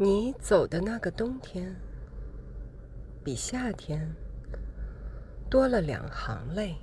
你走的那个冬天比夏天多了两行泪。